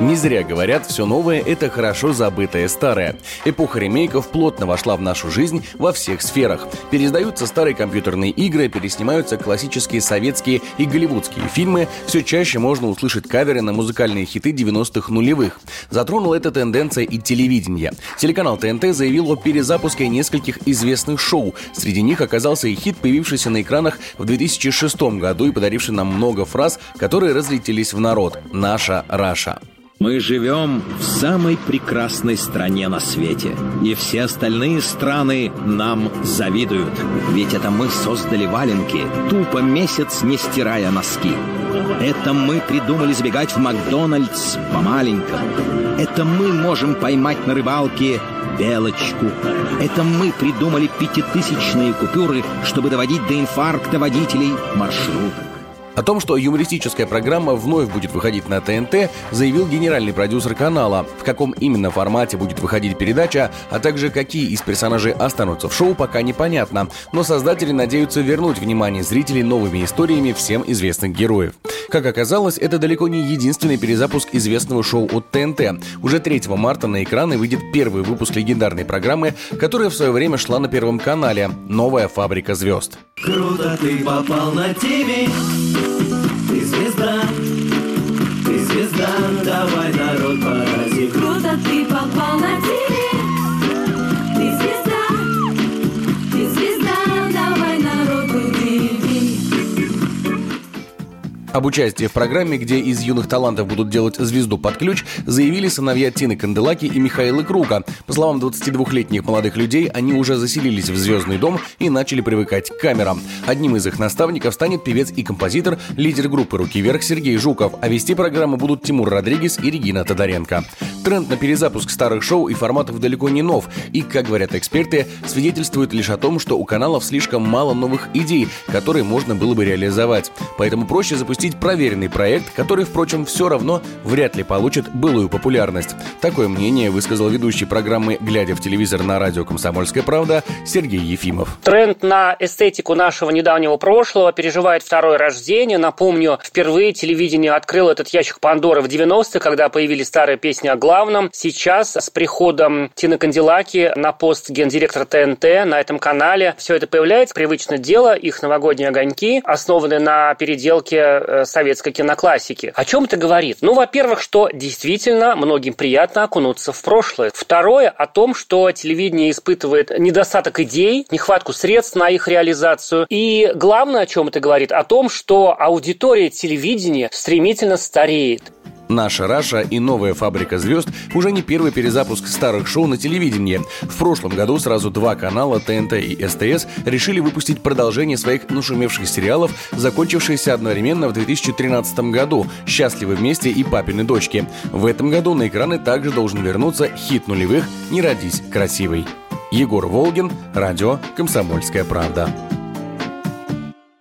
Не зря говорят, все новое – это хорошо забытое старое. Эпоха ремейков плотно вошла в нашу жизнь во всех сферах. Пересдаются старые компьютерные игры, переснимаются классические советские и голливудские фильмы, все чаще можно услышать каверы на музыкальные хиты 90-х нулевых. Затронула эта тенденция и телевидение. Телеканал ТНТ заявил о перезапуске нескольких известных шоу. Среди них оказался и хит, появившийся на экранах в 2006 году и подаривший нам много фраз, которые разлетелись в народ «Наша Раша». Мы живем в самой прекрасной стране на свете. И все остальные страны нам завидуют. Ведь это мы создали валенки, тупо месяц не стирая носки. Это мы придумали сбегать в Макдональдс по-маленькому. Это мы можем поймать на рыбалке белочку. Это мы придумали пятитысячные купюры, чтобы доводить до инфаркта водителей маршруток. О том, что юмористическая программа вновь будет выходить на ТНТ, заявил генеральный продюсер канала. В каком именно формате будет выходить передача, а также какие из персонажей останутся в шоу, пока непонятно. Но создатели надеются вернуть внимание зрителей новыми историями всем известных героев. Как оказалось, это далеко не единственный перезапуск известного шоу от ТНТ. Уже 3 марта на экраны выйдет первый выпуск легендарной программы, которая в свое время шла на Первом канале «Новая фабрика звезд». Круто ты попал на ТВ, ты звезда, Об участии в программе, где из юных талантов будут делать звезду под ключ, заявили сыновья Тины Канделаки и Михаила Круга. По словам 22-летних молодых людей, они уже заселились в «Звездный дом» и начали привыкать к камерам. Одним из их наставников станет певец и композитор, лидер группы «Руки вверх» Сергей Жуков, а вести программу будут Тимур Родригес и Регина Тодоренко. Тренд на перезапуск старых шоу и форматов далеко не нов, и, как говорят эксперты, свидетельствует лишь о том, что у каналов слишком мало новых идей, которые можно было бы реализовать. Поэтому проще запустить проверенный проект, который, впрочем, все равно вряд ли получит былую популярность. Такое мнение высказал ведущий программы «Глядя в телевизор» на радио «Комсомольская правда» Сергей Ефимов. Тренд на эстетику нашего недавнего прошлого переживает второе рождение. Напомню, впервые телевидение открыло этот ящик Пандоры в 90-х, когда появились старые песни о главном. Сейчас с приходом Тины Канделаки на пост гендиректора ТНТ на этом канале все это появляется. Привычное дело, их новогодние огоньки, основанные на переделке э, советской киноклассики. О чем это говорит? Ну, во-первых, что действительно многим приятно окунуться в прошлое. Второе, о том, что телевидение испытывает недостаток идей, нехватку средств на их реализацию. И главное, о чем это говорит, о том, что аудитория телевидения стремительно стареет. «Наша Раша» и «Новая фабрика звезд» уже не первый перезапуск старых шоу на телевидении. В прошлом году сразу два канала ТНТ и СТС решили выпустить продолжение своих нашумевших сериалов, закончившиеся одновременно в 2013 году «Счастливы вместе» и «Папины дочки». В этом году на экраны также должен вернуться хит нулевых «Не родись красивой». Егор Волгин, радио «Комсомольская правда».